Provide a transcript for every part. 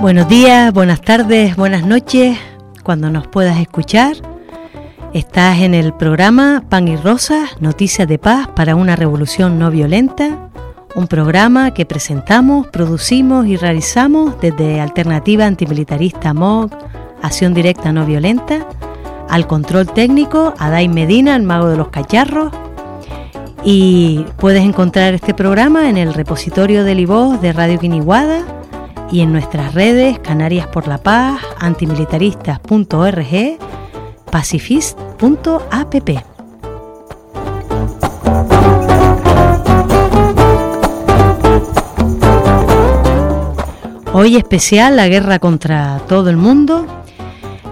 Buenos días, buenas tardes, buenas noches, cuando nos puedas escuchar. Estás en el programa Pan y Rosas, Noticias de Paz para una Revolución No Violenta, un programa que presentamos, producimos y realizamos desde Alternativa Antimilitarista MOG, Acción Directa No Violenta, al control técnico, Adai Medina, el mago de los cacharros, y puedes encontrar este programa en el repositorio del iVoz de Radio Quiniguada y en nuestras redes Canarias por la Paz, antimilitaristas.org, pacifist.app. Hoy especial la guerra contra todo el mundo.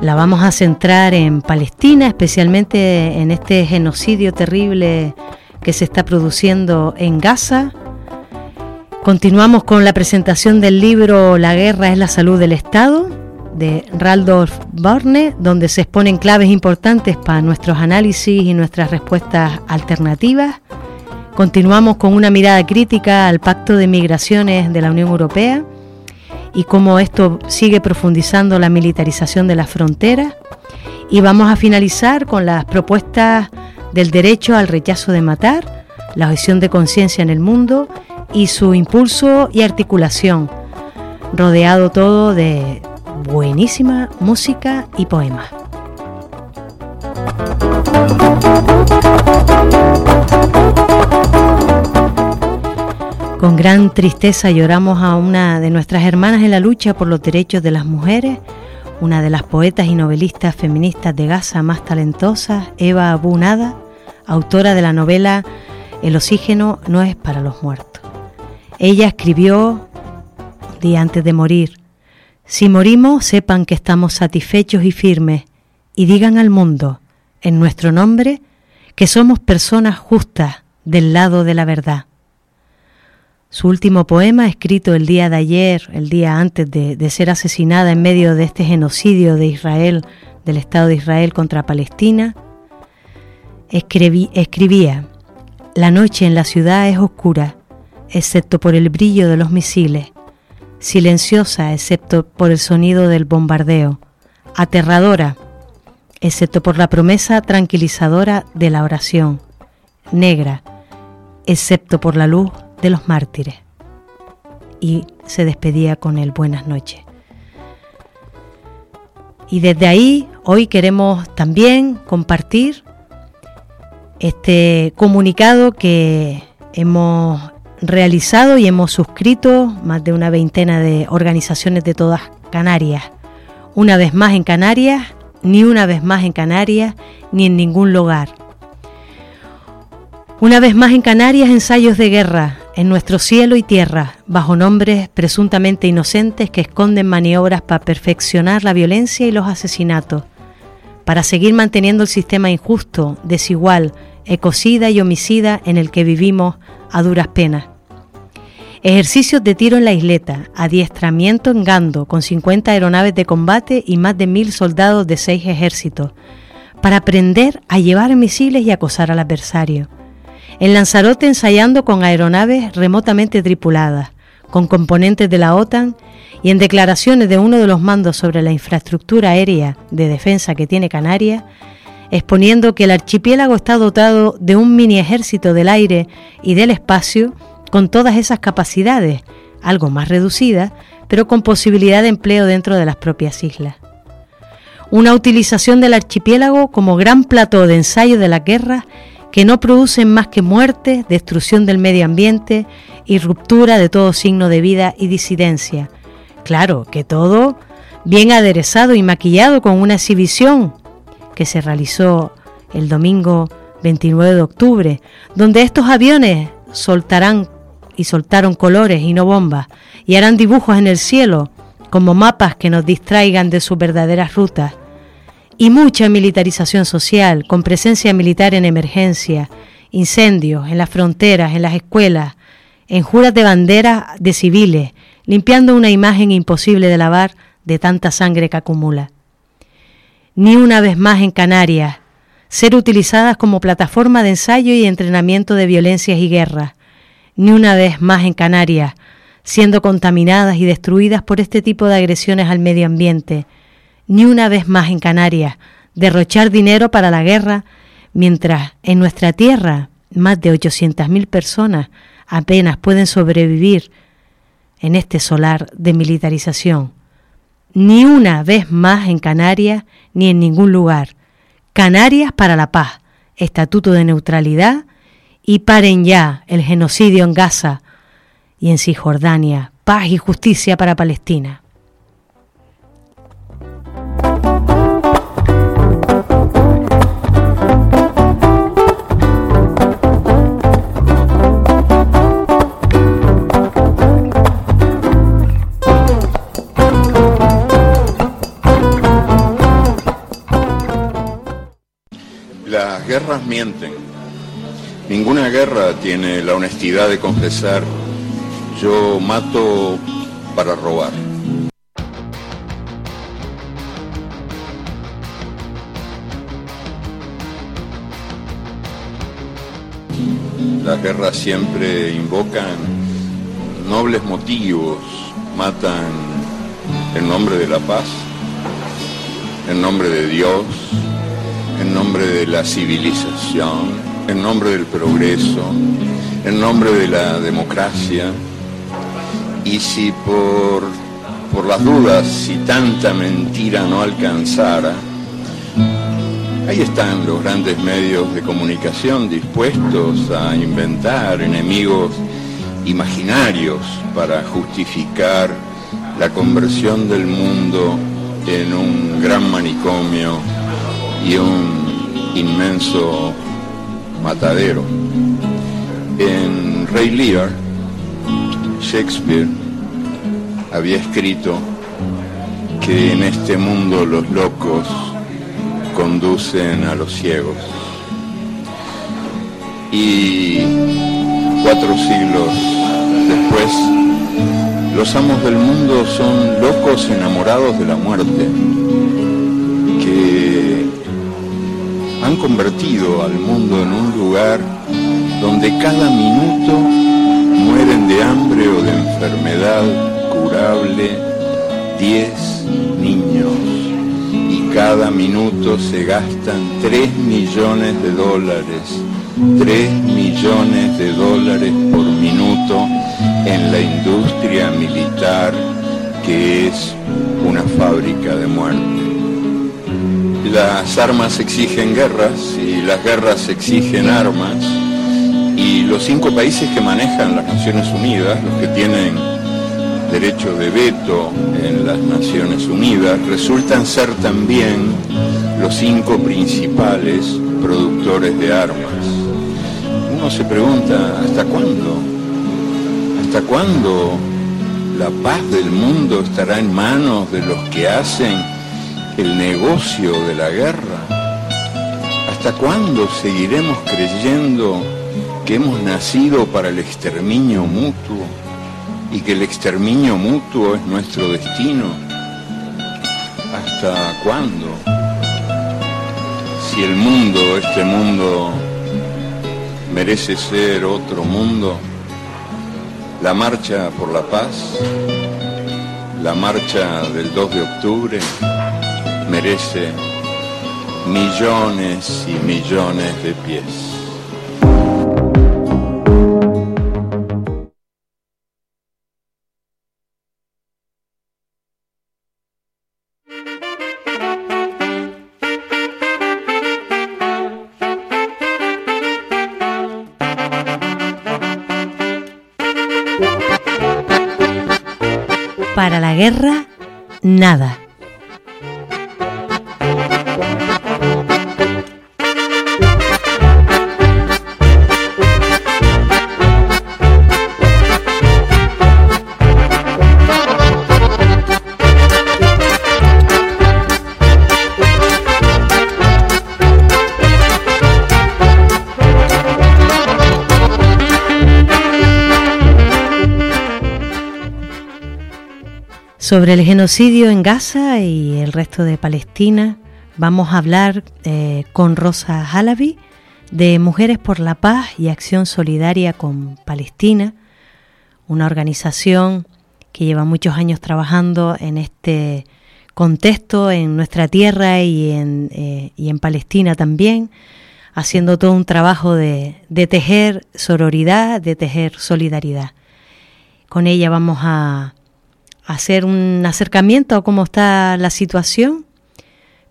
La vamos a centrar en Palestina, especialmente en este genocidio terrible que se está produciendo en Gaza Continuamos con la presentación del libro La guerra es la salud del Estado de Raldolf Borne, donde se exponen claves importantes para nuestros análisis y nuestras respuestas alternativas. Continuamos con una mirada crítica al Pacto de Migraciones de la Unión Europea y cómo esto sigue profundizando la militarización de las fronteras. Y vamos a finalizar con las propuestas del derecho al rechazo de matar, la objeción de conciencia en el mundo y su impulso y articulación, rodeado todo de buenísima música y poemas. Con gran tristeza lloramos a una de nuestras hermanas en la lucha por los derechos de las mujeres, una de las poetas y novelistas feministas de Gaza más talentosas, Eva Abunada, autora de la novela El oxígeno no es para los muertos. Ella escribió un día antes de morir, si morimos sepan que estamos satisfechos y firmes y digan al mundo, en nuestro nombre, que somos personas justas del lado de la verdad. Su último poema, escrito el día de ayer, el día antes de, ser asesinada en medio de este genocidio de Israel, del Estado de Israel contra Palestina, escribía, La noche en la ciudad es oscura excepto por el brillo de los misiles, silenciosa excepto por el sonido del bombardeo, aterradora excepto por la promesa tranquilizadora de la oración, negra excepto por la luz de los mártires. Y se despedía con el buenas noches. Y desde ahí hoy queremos también compartir este comunicado que hemos realizado y hemos suscrito más de una veintena de organizaciones de todas Canarias. Una vez más en Canarias, ni una vez más en Canarias, ni en ningún lugar. Una vez más en Canarias, ensayos de guerra, en nuestro cielo y tierra, bajo nombres presuntamente inocentes que esconden maniobras para perfeccionar la violencia y los asesinatos, para seguir manteniendo el sistema injusto, desigual, ecocida y homicida en el que vivimos a duras penas. Ejercicios de tiro en la isleta, adiestramiento en Gando con 50 aeronaves de combate y más de mil soldados de seis ejércitos, para aprender a llevar misiles y acosar al adversario. En Lanzarote ensayando con aeronaves remotamente tripuladas, con componentes de la OTAN y en declaraciones de uno de los mandos sobre la infraestructura aérea de defensa que tiene Canarias, exponiendo que el archipiélago está dotado de un mini ejército del aire y del espacio con todas esas capacidades, algo más reducidas, pero con posibilidad de empleo dentro de las propias islas. Una utilización del archipiélago como gran plató de ensayo de la guerra que no producen más que muerte, destrucción del medio ambiente y ruptura de todo signo de vida y disidencia. Claro que todo bien aderezado y maquillado con una exhibición que se realizó el domingo 29 de octubre, donde estos aviones soltarán y soltaron colores y no bombas, y harán dibujos en el cielo como mapas que nos distraigan de sus verdaderas rutas, y mucha militarización social, con presencia militar en emergencia, incendios en las fronteras, en las escuelas, en juras de bandera de civiles, limpiando una imagen imposible de lavar de tanta sangre que acumula. Ni una vez más en Canarias, ser utilizadas como plataforma de ensayo y entrenamiento de violencias y guerras, ni una vez más en Canarias, siendo contaminadas y destruidas por este tipo de agresiones al medio ambiente, ni una vez más en Canarias, derrochar dinero para la guerra, mientras en nuestra tierra más de 800.000 personas apenas pueden sobrevivir en este solar de militarización. Ni una vez más en Canarias ni en ningún lugar. Canarias para la paz, estatuto de neutralidad y paren ya el genocidio en Gaza y en Cisjordania, paz y justicia para Palestina. Las guerras mienten. Ninguna guerra tiene la honestidad de confesar, yo mato para robar. Las guerras siempre invocan nobles motivos, matan en nombre de la paz, en nombre de Dios, en nombre de la civilización, en nombre del progreso, en nombre de la democracia. Y si por, por las dudas, si tanta mentira no alcanzara, ahí están los grandes medios de comunicación dispuestos a inventar enemigos imaginarios para justificar la conversión del mundo en un gran manicomio y un inmenso matadero. En Rey Lear, Shakespeare había escrito que en este mundo los locos conducen a los ciegos. Y cuatro siglos después, los amos del mundo son locos enamorados de la muerte, han convertido al mundo en un lugar donde cada minuto mueren de hambre o de enfermedad curable 10 niños. Y cada minuto se gastan 3 millones de dólares, 3 millones de dólares por minuto en la industria militar que es una fábrica de muerte las armas exigen guerras y las guerras exigen armas y los cinco países que manejan las Naciones Unidas, los que tienen derecho de veto en las Naciones Unidas, resultan ser también los cinco principales productores de armas. Uno se pregunta, ¿hasta cuándo? ¿Hasta cuándo la paz del mundo estará en manos de los que hacen el negocio de la guerra? ¿Hasta cuándo seguiremos creyendo que hemos nacido para el exterminio mutuo y que el exterminio mutuo es nuestro destino? ¿Hasta cuándo? Si el mundo, este mundo, merece ser otro mundo, la marcha por la paz, la marcha del 2 de octubre, merece millones y millones de pies. Para la guerra, nada. Sobre el genocidio en Gaza y el resto de Palestina, vamos a hablar eh, con Rosa Halabi de Mujeres por la Paz y Acción Solidaria con Palestina, una organización que lleva muchos años trabajando en este contexto, en nuestra tierra y en, eh, y en Palestina también, haciendo todo un trabajo de, de tejer sororidad, de tejer solidaridad. Con ella vamos a hacer un acercamiento a cómo está la situación,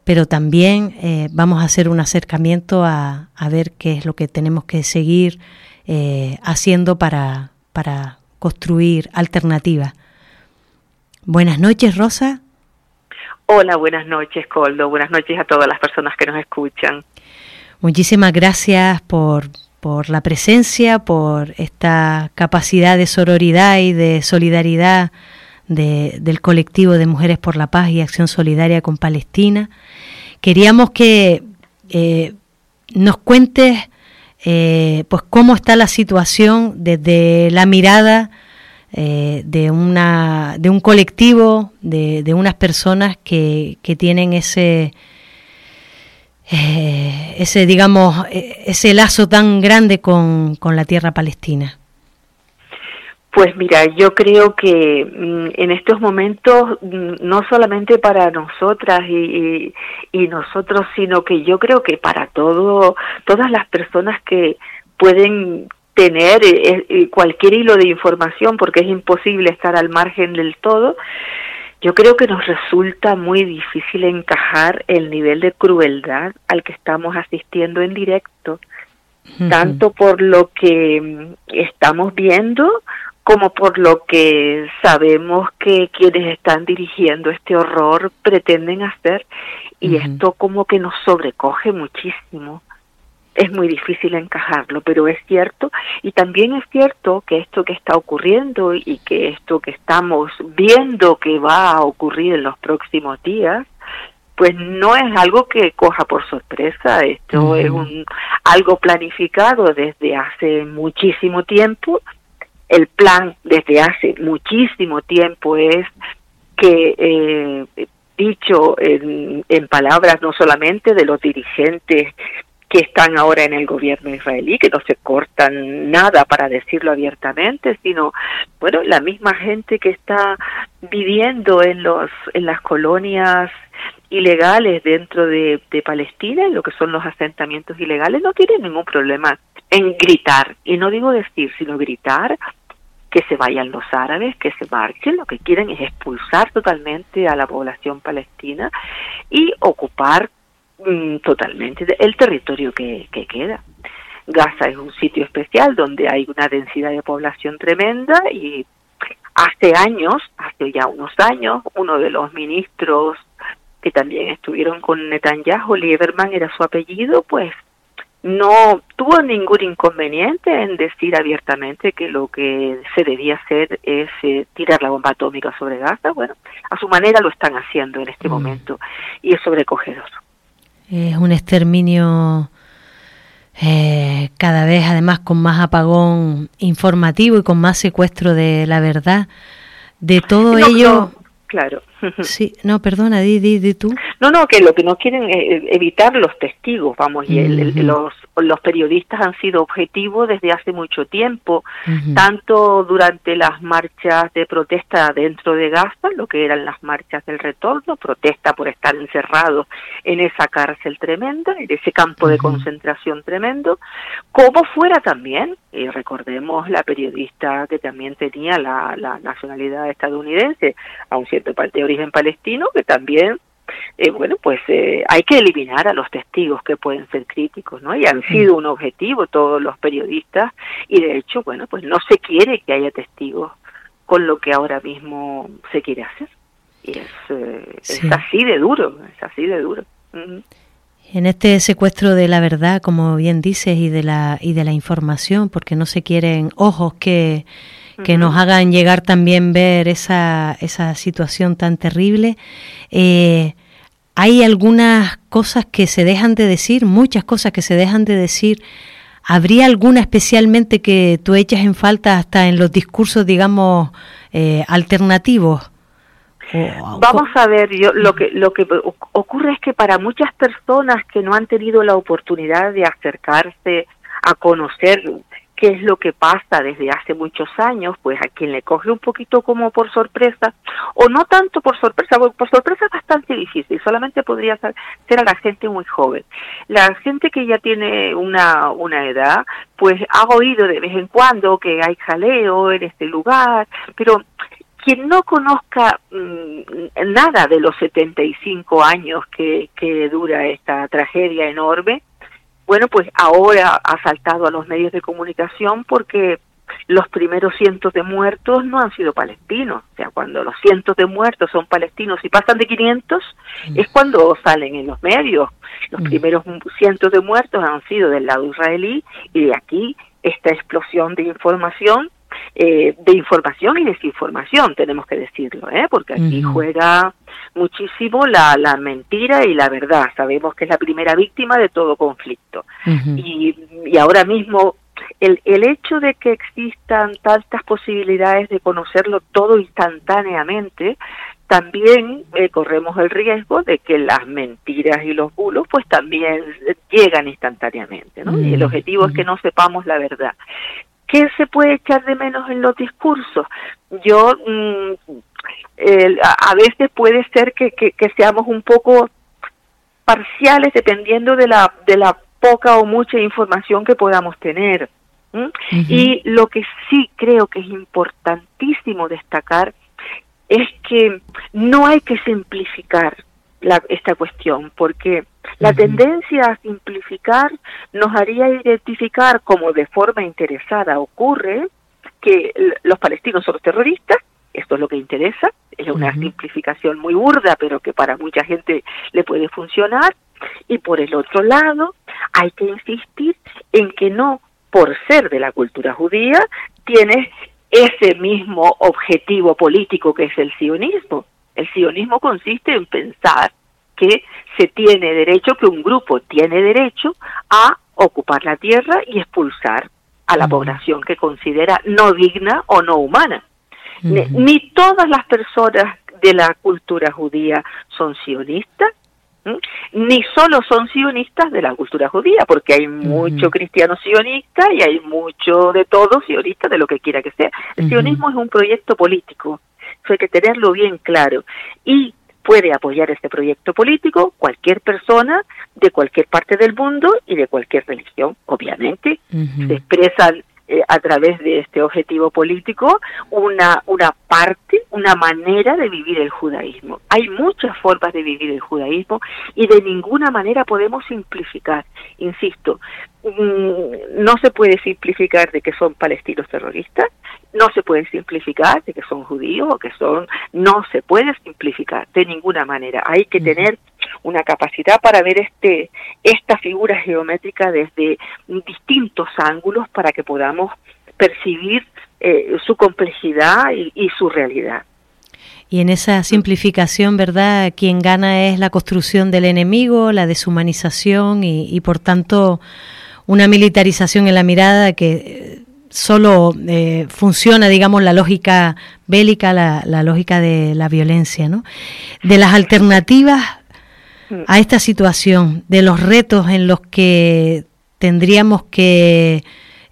pero también eh, vamos a hacer un acercamiento a, ver qué es lo que tenemos que seguir eh, haciendo para, para construir alternativas. Buenas noches, Rosa. Hola, buenas noches, Coldo. Buenas noches a todas las personas que nos escuchan. Muchísimas gracias por, por la presencia, por esta capacidad de sororidad y de solidaridad del colectivo de Mujeres por la Paz y Acción Solidaria con Palestina. Queríamos que eh, nos cuentes eh, pues cómo está la situación desde la mirada eh, de, una, de un colectivo, de, de unas personas que, que tienen ese, ese, digamos, ese lazo tan grande con, con la tierra palestina. Pues mira, yo creo que mm, en estos momentos, mm, no solamente para nosotras y, y, nosotros, sino que yo creo que para todo, todas las personas que pueden tener eh, eh, cualquier hilo de información, porque es imposible estar al margen del todo, yo creo que nos resulta muy difícil encajar el nivel de crueldad al que estamos asistiendo en directo, tanto por lo que mm, estamos viendo como por lo que sabemos que quienes están dirigiendo este horror pretenden hacer y esto como que nos sobrecoge muchísimo. Es muy difícil encajarlo, pero es cierto y también es cierto que esto que está ocurriendo y que esto que estamos viendo que va a ocurrir en los próximos días, pues no es algo que coja por sorpresa, esto es un algo planificado desde hace muchísimo tiempo el plan desde hace muchísimo tiempo es que, eh, dicho en, en palabras no solamente de los dirigentes que están ahora en el gobierno israelí, que no se cortan nada para decirlo abiertamente, sino bueno, la misma gente que está viviendo en los en las colonias ilegales dentro de, de Palestina, lo que son los asentamientos ilegales, no tienen ningún problema en gritar, y no digo decir, sino gritar que se vayan los árabes, que se marchen, lo que quieren es expulsar totalmente a la población palestina y ocupar mm, totalmente el territorio que queda. Gaza es un sitio especial donde hay una densidad de población tremenda y hace años, hace ya unos años, uno de los ministros que también estuvieron con Netanyahu, Lieberman era su apellido, pues no tuvo ningún inconveniente en decir abiertamente que lo que se debía hacer es eh, tirar la bomba atómica sobre Gaza. Bueno, a su manera lo están haciendo en este mm. momento y es sobrecogedor. Es un exterminio eh, cada vez además con más apagón informativo y con más secuestro de la verdad. De todo ello... claro. Sí, no, perdona, di, di, di, tú. No, no, que lo que no quieren es evitar los testigos, vamos, y los, los periodistas han sido objetivos desde hace mucho tiempo, tanto durante las marchas de protesta dentro de Gaza, lo que eran las marchas del retorno, protesta por estar encerrados en esa cárcel tremenda, en ese campo de concentración tremendo, como fuera también, y recordemos la periodista que también tenía la, la nacionalidad estadounidense, a un cierto parte de origen palestino, que también eh, bueno, pues eh, hay que eliminar a los testigos que pueden ser críticos, ¿no? Y han sido un objetivo todos los periodistas y de hecho, bueno, pues no se quiere que haya testigos con lo que ahora mismo se quiere hacer. Y es, eh, así de duro, es así de duro. En este secuestro de la verdad, como bien dices, y de la y de la información, porque no se quieren ojos que que nos hagan llegar también ver esa, esa situación tan terrible. Eh, hay algunas cosas que se dejan de decir, muchas cosas que se dejan de decir. ¿Habría alguna especialmente que tú echas en falta hasta en los discursos, digamos, eh, alternativos? Vamos a ver, yo lo que lo que ocurre es que para muchas personas que no han tenido la oportunidad de acercarse a conocer qué es lo que pasa desde hace muchos años, pues a quien le coge un poquito como por sorpresa, o no tanto por sorpresa, por sorpresa es bastante difícil, solamente podría ser, a la gente muy joven. La gente que ya tiene una, una edad, pues ha oído de vez en cuando que hay jaleo en este lugar, pero quien no conozca mm, nada de los 75 años que, que dura esta tragedia enorme, bueno, pues ahora ha saltado a los medios de comunicación porque los primeros cientos de muertos no han sido palestinos. O sea, cuando los cientos de muertos son palestinos y pasan de 500, mm. es cuando salen en los medios. Los mm. primeros cientos de muertos han sido del lado israelí y de aquí esta explosión de información eh, de información y desinformación, tenemos que decirlo, ¿eh? porque aquí juega muchísimo la, la mentira y la verdad. Sabemos que es la primera víctima de todo conflicto. y, y ahora mismo el, el hecho de que existan tantas posibilidades de conocerlo todo instantáneamente, también eh, corremos el riesgo de que las mentiras y los bulos pues también llegan instantáneamente, ¿no? Y el objetivo es que no sepamos la verdad. ¿Qué se puede echar de menos en los discursos? Yo, mm, a, veces puede ser que, que, seamos un poco parciales dependiendo de la, de la poca o mucha información que podamos tener. Y lo que sí creo que es importantísimo destacar es que no hay que simplificar la, esta cuestión, porque la tendencia a simplificar nos haría identificar como de forma interesada ocurre que los palestinos son los terroristas, esto es lo que interesa, es una simplificación muy burda, pero que para mucha gente le puede funcionar, y por el otro lado hay que insistir en que no por ser de la cultura judía tiene ese mismo objetivo político que es el sionismo. El sionismo consiste en pensar que se tiene derecho, que un grupo tiene derecho a ocupar la tierra y expulsar a la población que considera no digna o no humana. ni, todas las personas de la cultura judía son sionistas, ni solo son sionistas de la cultura judía, porque hay mucho cristiano sionista y hay mucho de todo sionista de lo que quiera que sea. El sionismo es un proyecto político, eso hay que tenerlo bien claro. Y puede apoyar este proyecto político cualquier persona de cualquier parte del mundo y de cualquier religión, obviamente. Se expresan eh, a través de este objetivo político una, una parte, una manera de vivir el judaísmo. Hay muchas formas de vivir el judaísmo y de ninguna manera podemos simplificar. Insisto, mm, no se puede simplificar de que son palestinos terroristas, no se puede simplificar de que son judíos o que son, no se puede simplificar de ninguna manera. Hay que tener una capacidad para ver este esta figura geométrica desde distintos ángulos para que podamos percibir eh, su complejidad y, su realidad. Y en esa simplificación, ¿verdad? Quien gana es la construcción del enemigo, la deshumanización y, por tanto una militarización en la mirada que solo eh, funciona, digamos, la lógica bélica, la, lógica de la violencia, ¿no? De las alternativas a esta situación, de los retos en los que tendríamos que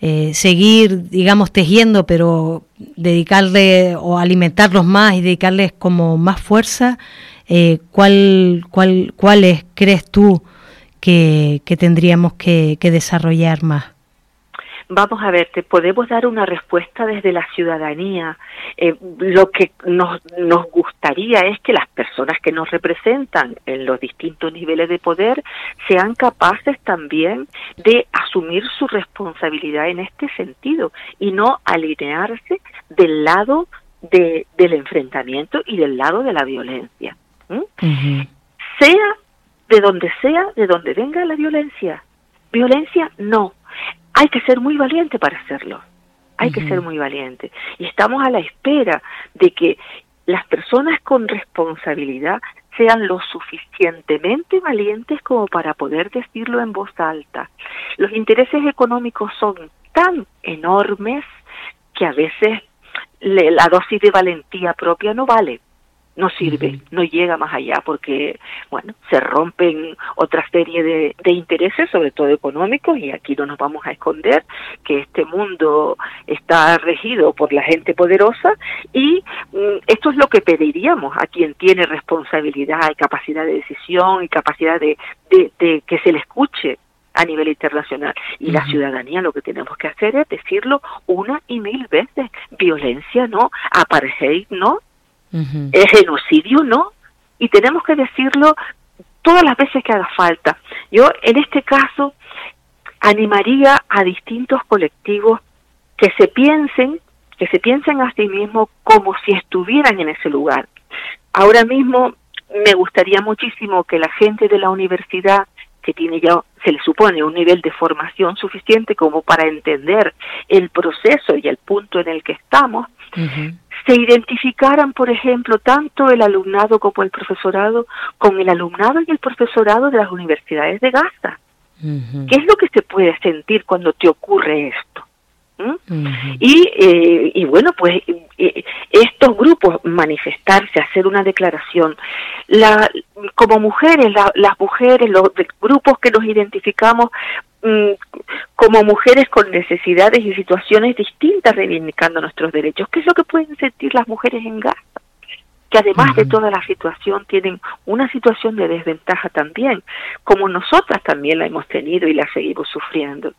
eh, seguir, digamos, tejiendo, pero dedicarle o alimentarlos más y dedicarles como más fuerza, eh, ¿cuál, cuál, ¿cuáles crees tú que, que tendríamos que desarrollar más? Vamos a ver, te podemos dar una respuesta desde la ciudadanía. Eh, lo que nos, nos gustaría es que las personas que nos representan en los distintos niveles de poder sean capaces también de asumir su responsabilidad en este sentido y no alinearse del lado de, del enfrentamiento y del lado de la violencia. Sea de donde sea, de donde venga la violencia. Violencia no, hay que ser muy valiente para hacerlo. Hay que ser muy valiente. Y estamos a la espera de que las personas con responsabilidad sean lo suficientemente valientes como para poder decirlo en voz alta. Los intereses económicos son tan enormes que a veces la dosis de valentía propia no vale. No sirve, no llega más allá porque, bueno, se rompen otra serie de, intereses, sobre todo económicos, y aquí no nos vamos a esconder que este mundo está regido por la gente poderosa y mm, esto es lo que pediríamos a quien tiene responsabilidad y capacidad de decisión y capacidad de, de, que se le escuche a nivel internacional. Y la ciudadanía lo que tenemos que hacer es decirlo una y mil veces. Violencia no, apartheid no, es genocidio, ¿no? Y tenemos que decirlo todas las veces que haga falta. Yo, en este caso, animaría a distintos colectivos que se piensen, que se piensen a sí mismos como si estuvieran en ese lugar. Ahora mismo me gustaría muchísimo que la gente de la universidad que tiene ya, se le supone un nivel de formación suficiente como para entender el proceso y el punto en el que estamos, se identificaran, por ejemplo, tanto el alumnado como el profesorado con el alumnado y el profesorado de las universidades de Gaza. ¿Qué es lo que se puede sentir cuando te ocurre esto? ¿Mm? y, eh, y bueno, pues eh, estos grupos manifestarse, hacer una declaración, la, como mujeres, las mujeres, los grupos que nos identificamos como mujeres con necesidades y situaciones distintas reivindicando nuestros derechos, ¿qué es lo que pueden sentir las mujeres en Gaza? que además de toda la situación tienen una situación de desventaja también, como nosotras también la hemos tenido y la seguimos sufriendo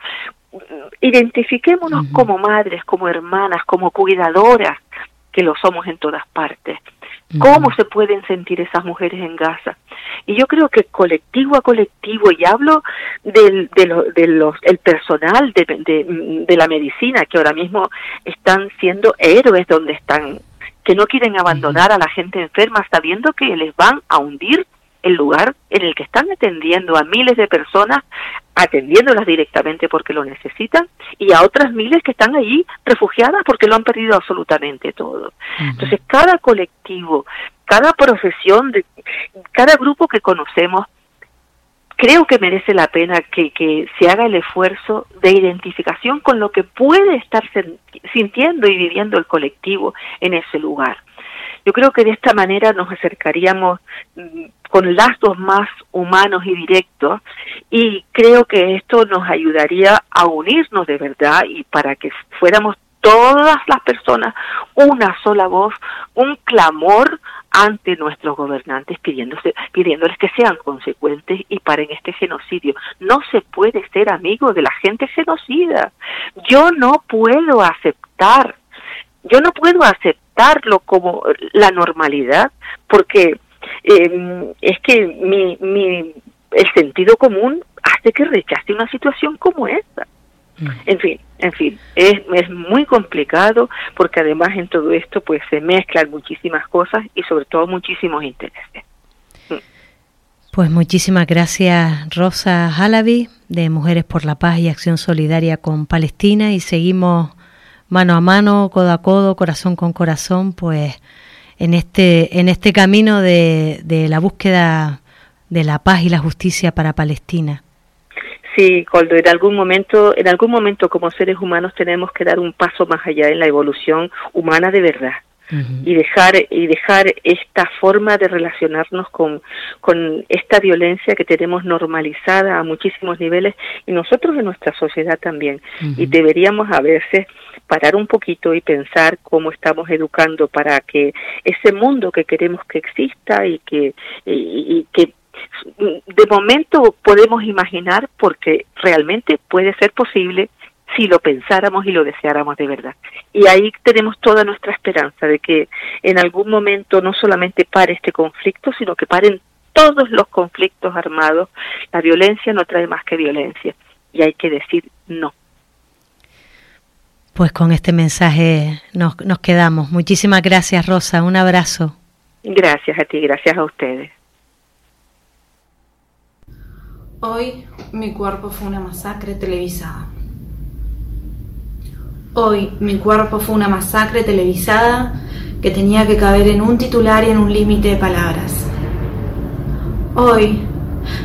identifiquémonos como madres, como hermanas, como cuidadoras, que lo somos en todas partes. ¿Cómo se pueden sentir esas mujeres en Gaza? Y yo creo que colectivo a colectivo, y hablo del de, los, el personal de, de, de, la medicina, que ahora mismo están siendo héroes donde están, que no quieren abandonar a la gente enferma sabiendo que les van a hundir el lugar en el que están atendiendo a miles de personas, atendiéndolas directamente porque lo necesitan, y a otras miles que están allí refugiadas porque lo han perdido absolutamente todo. Entonces, cada colectivo, cada profesión, de, cada grupo que conocemos, creo que merece la pena que, que se haga el esfuerzo de identificación con lo que puede estar sintiendo y viviendo el colectivo en ese lugar. Yo creo que de esta manera nos acercaríamos mm, con lazos más humanos y directos y creo que esto nos ayudaría a unirnos de verdad y para que fuéramos todas las personas una sola voz, un clamor ante nuestros gobernantes pidiéndose, pidiéndoles que sean consecuentes y paren este genocidio. No se puede ser amigo de la gente genocida. Yo no puedo aceptar, yo no puedo aceptarlo como la normalidad porque eh, es que mi, mi, el sentido común hace que rechace una situación como esta. Mm. En fin, en fin, es, es muy complicado porque además en todo esto pues se mezclan muchísimas cosas y sobre todo muchísimos intereses. Pues muchísimas gracias Rosa Halabi de Mujeres por la Paz y Acción Solidaria con Palestina y seguimos mano a mano, codo a codo, corazón con corazón, pues en este, en este camino de, de la búsqueda de la paz y la justicia para Palestina. Sí, Coldo, en algún momento, en algún momento como seres humanos tenemos que dar un paso más allá en la evolución humana de verdad. y dejar y dejar esta forma de relacionarnos con, con esta violencia que tenemos normalizada a muchísimos niveles y nosotros en nuestra sociedad también y deberíamos a veces parar un poquito y pensar cómo estamos educando para que ese mundo que queremos que exista y que, y, que de momento podemos imaginar porque realmente puede ser posible si lo pensáramos y lo deseáramos de verdad. Y ahí tenemos toda nuestra esperanza de que en algún momento no solamente pare este conflicto, sino que paren todos los conflictos armados. La violencia no trae más que violencia y hay que decir no. Pues con este mensaje nos, nos quedamos. Muchísimas gracias, Rosa. Un abrazo. Gracias a ti, gracias a ustedes. Hoy mi cuerpo fue una masacre televisada. Hoy mi cuerpo fue una masacre televisada que tenía que caber en un titular y en un límite de palabras. Hoy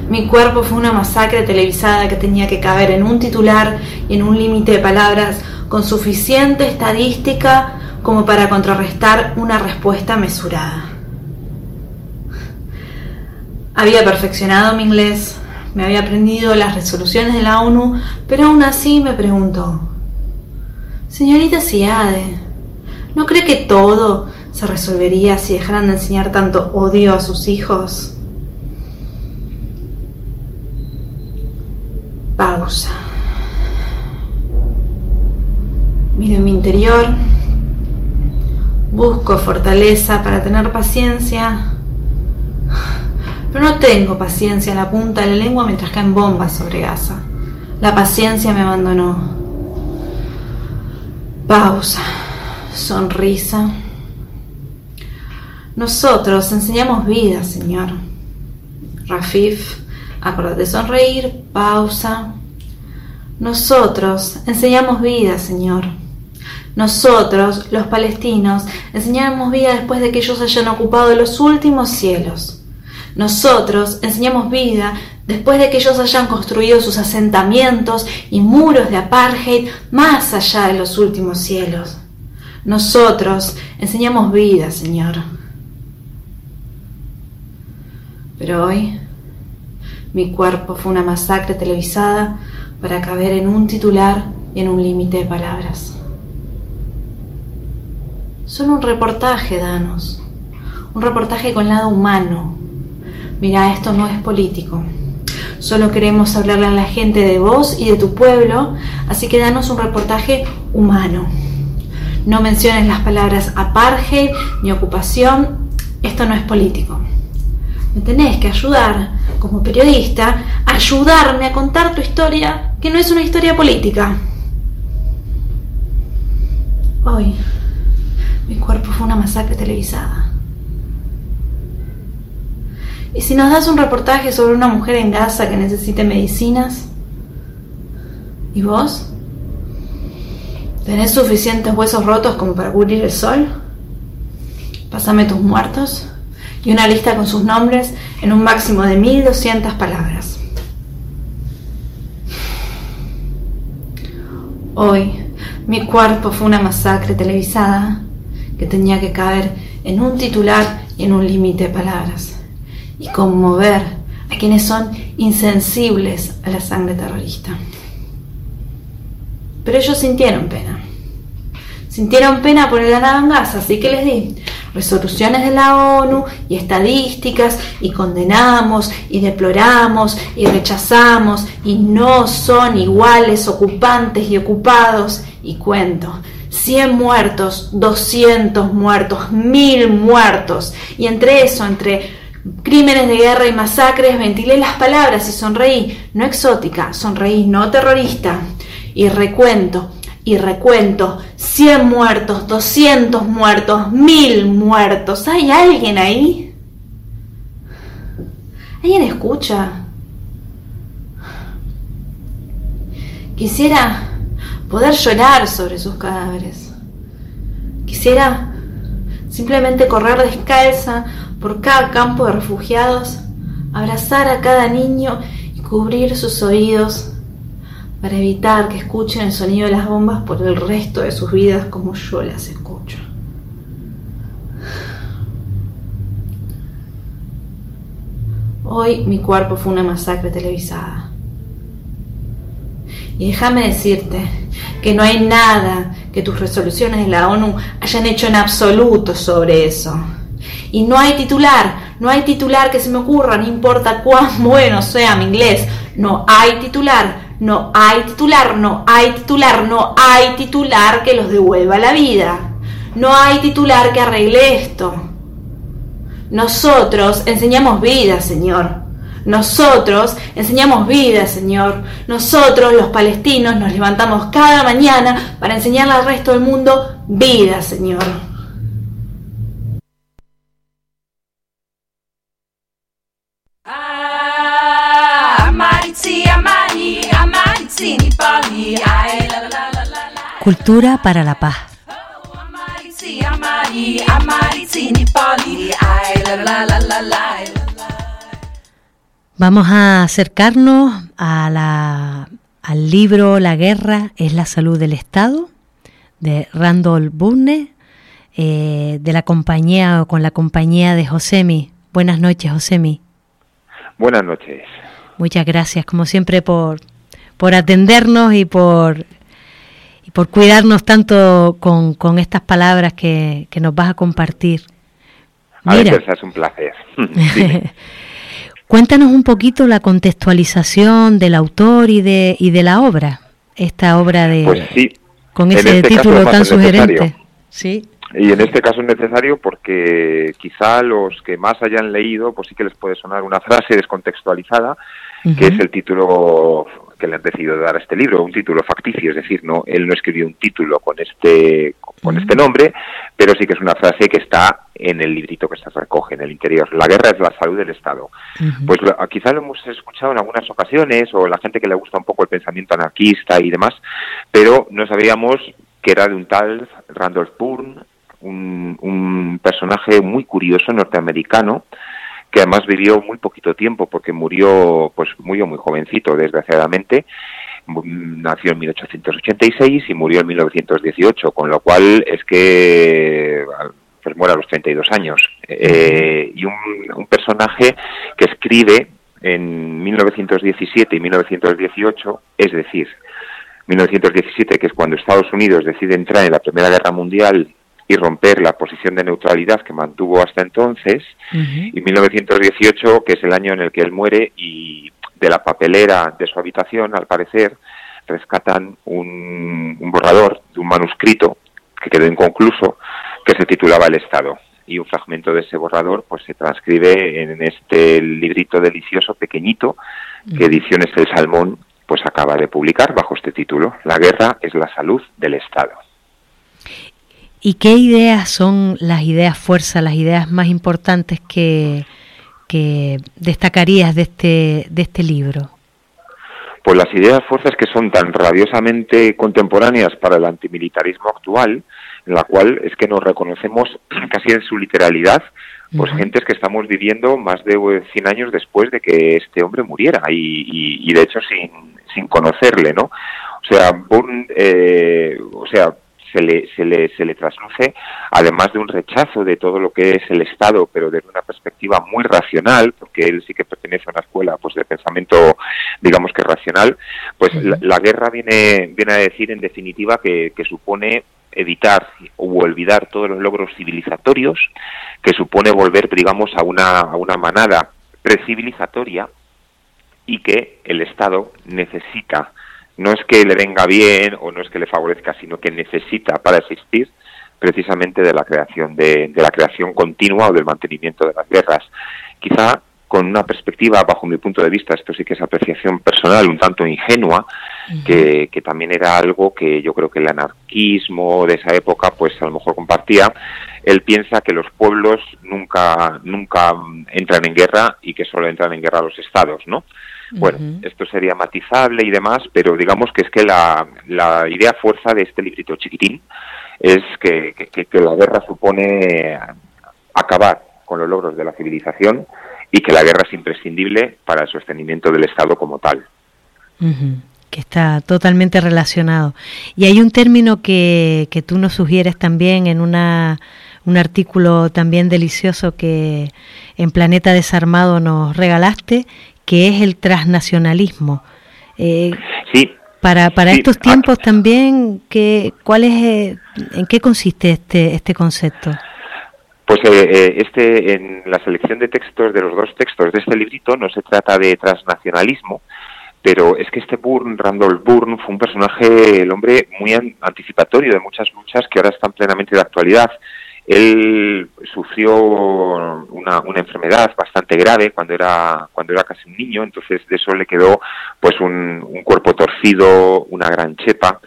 mi cuerpo fue una masacre televisada que tenía que caber en un titular y en un límite de palabras con suficiente estadística como para contrarrestar una respuesta mesurada. Había perfeccionado mi inglés, me había aprendido las resoluciones de la ONU, pero aún así me preguntó, señorita Siade, ¿no cree que todo se resolvería si dejaran de enseñar tanto odio a sus hijos? Pausa. Miro mi interior, busco fortaleza para tener paciencia pero no tengo paciencia en la punta de la lengua mientras caen bombas sobre Gaza. La paciencia me abandonó. Pausa. Sonrisa. Nosotros enseñamos vida, Señor. Rafif, acordate de sonreír. Pausa. Nosotros enseñamos vida, Señor. Nosotros, los palestinos, enseñamos vida después de que ellos hayan ocupado los últimos cielos. Nosotros enseñamos vida después de que ellos hayan construido sus asentamientos y muros de apartheid más allá de los últimos cielos. Nosotros enseñamos vida, Señor. Pero hoy mi cuerpo fue una masacre televisada para caber en un titular y en un límite de palabras. Solo un reportaje, danos. Un reportaje con lado humano, mira, esto no es político. Solo queremos hablarle a la gente de vos y de tu pueblo, así que danos un reportaje humano. No menciones las palabras apartheid ni ocupación, esto no es político. Me tenés que ayudar, como periodista, ayudarme a contar tu historia, que no es una historia política. Hoy, mi cuerpo fue una masacre televisada. ¿Y si nos das un reportaje sobre una mujer en Gaza que necesite medicinas? ¿Y vos? ¿Tenés suficientes huesos rotos como para cubrir el sol? Pásame tus muertos y una lista con sus nombres en un máximo de 1200 palabras. Hoy mi cuerpo fue una masacre televisada que tenía que caer en un titular y en un límite de palabras y conmover a quienes son insensibles a la sangre terrorista. Pero ellos sintieron pena. Sintieron pena por el Gaza, así que les di resoluciones de la ONU y estadísticas y condenamos y deploramos y rechazamos y no son iguales ocupantes y ocupados. Y cuento. 100 muertos, 200 muertos, 1000 muertos. Y entre eso, entre crímenes de guerra y masacres, ventilé las palabras y sonreí, no exótica, sonreí, no terrorista, y recuento, y recuento, 100 muertos, 200 muertos, 1000 muertos, ¿hay alguien ahí? ¿Alguien escucha? Quisiera poder llorar sobre sus cadáveres. Quisiera simplemente correr descalza por cada campo de refugiados, abrazar a cada niño y cubrir sus oídos para evitar que escuchen el sonido de las bombas por el resto de sus vidas como yo las escucho. Hoy mi cuerpo fue una masacre televisada. Y déjame decirte que no hay nada que tus resoluciones de la ONU hayan hecho en absoluto sobre eso. Y no hay titular, no hay titular que se me ocurra, no importa cuán bueno sea mi inglés, no hay titular, no hay titular, no hay titular, no hay titular que los devuelva la vida. No hay titular que arregle esto. Nosotros enseñamos vida, Señor. Nosotros enseñamos vida, Señor. Nosotros, los palestinos, nos levantamos cada mañana para enseñarle al resto del mundo vida, Señor. Cultura para la paz. Vamos a acercarnos a la, al libro La guerra es la salud del Estado de Randall Burne eh, de la compañía o con la compañía de Josemi. Buenas noches, Josemi. Buenas noches. Muchas gracias, como siempre, por, por atendernos y por, y por cuidarnos tanto con, con estas palabras que, que, nos vas a compartir. Mira, a es un placer. Cuéntanos un poquito la contextualización del autor y de, y de la obra, esta obra de... Pues sí. Con ese este título tan sugerente. Sí. Y en este caso es necesario porque quizá los que más hayan leído, pues sí que les puede sonar una frase descontextualizada, que es el título que le han decidido dar a este libro, un título facticio, es decir, no, él no escribió un título con este, con este nombre, pero sí que es una frase que está en el librito que se recoge en el interior. La guerra es la salud del Estado. Pues quizá lo hemos escuchado en algunas ocasiones, o la gente que le gusta un poco el pensamiento anarquista y demás, pero no sabíamos que era de un tal Randolph Bourne, un, personaje muy curioso norteamericano que además vivió muy poquito tiempo porque murió pues muy muy jovencito desgraciadamente. Nació en 1886 y murió en 1918 con lo cual es que pues muere a los 32 años. Eh, y un, un personaje que escribe en 1917 y 1918 es decir 1917, que es cuando Estados Unidos decide entrar en la Primera Guerra Mundial y romper la posición de neutralidad que mantuvo hasta entonces, y 1918, que es el año en el que él muere y de la papelera de su habitación, al parecer, rescatan un, borrador de un manuscrito que quedó inconcluso, que se titulaba El Estado. Y un fragmento de ese borrador pues se transcribe en este librito delicioso, pequeñito, que Ediciones El Salmón pues acaba de publicar bajo este título, La guerra es la salud del Estado. ¿Y qué ideas son las ideas fuerza, las ideas más importantes que, que destacarías de este, de este libro? Pues las ideas fuerzas que son tan rabiosamente contemporáneas para el antimilitarismo actual, en la cual es que nos reconocemos casi en su literalidad, pues gentes que estamos viviendo más de 100 años después de que este hombre muriera y, y, de hecho sin, sin conocerle, ¿no? O sea, eh, o sea, se le, se le, se le trasluce, además de un rechazo de todo lo que es el Estado, pero desde una perspectiva muy racional, porque él sí que pertenece a una escuela pues de pensamiento, digamos que racional, pues la, guerra viene, viene a decir en definitiva que, que supone evitar o olvidar todos los logros civilizatorios, que supone volver, digamos, a una, a una manada precivilizatoria y que el Estado necesita no es que le venga bien o no es que le favorezca, sino que necesita para existir precisamente de la creación de, la creación continua o del mantenimiento de las guerras. Quizá con una perspectiva, bajo mi punto de vista, esto sí que es apreciación personal, un tanto ingenua, que, que, también era algo que yo creo que el anarquismo de esa época, pues a lo mejor compartía. Él piensa que los pueblos nunca, nunca entran en guerra y que solo entran en guerra los estados, ¿no? Bueno, esto sería matizable y demás, pero digamos que es que la, la idea fuerza de este librito chiquitín es que, que, la guerra supone acabar con los logros de la civilización y que la guerra es imprescindible para el sostenimiento del Estado como tal. Que está totalmente relacionado. Y hay un término que, que tú nos sugieres también en una, un artículo también delicioso que en Planeta Desarmado nos regalaste, que es el transnacionalismo. Eh, sí. Para, para estos tiempos también, ¿qué, cuál es, eh, ¿en qué consiste este, este concepto? Pues eh, este, en la selección de textos, de los dos textos de este librito, no se trata de transnacionalismo, pero es que este Burn, Randolph Bourne, fue un personaje, el hombre, muy anticipatorio de muchas luchas que ahora están plenamente de actualidad. Él sufrió una, una, enfermedad bastante grave cuando era, cuando era casi un niño, entonces de eso le quedó pues un, un cuerpo torcido, una gran chepa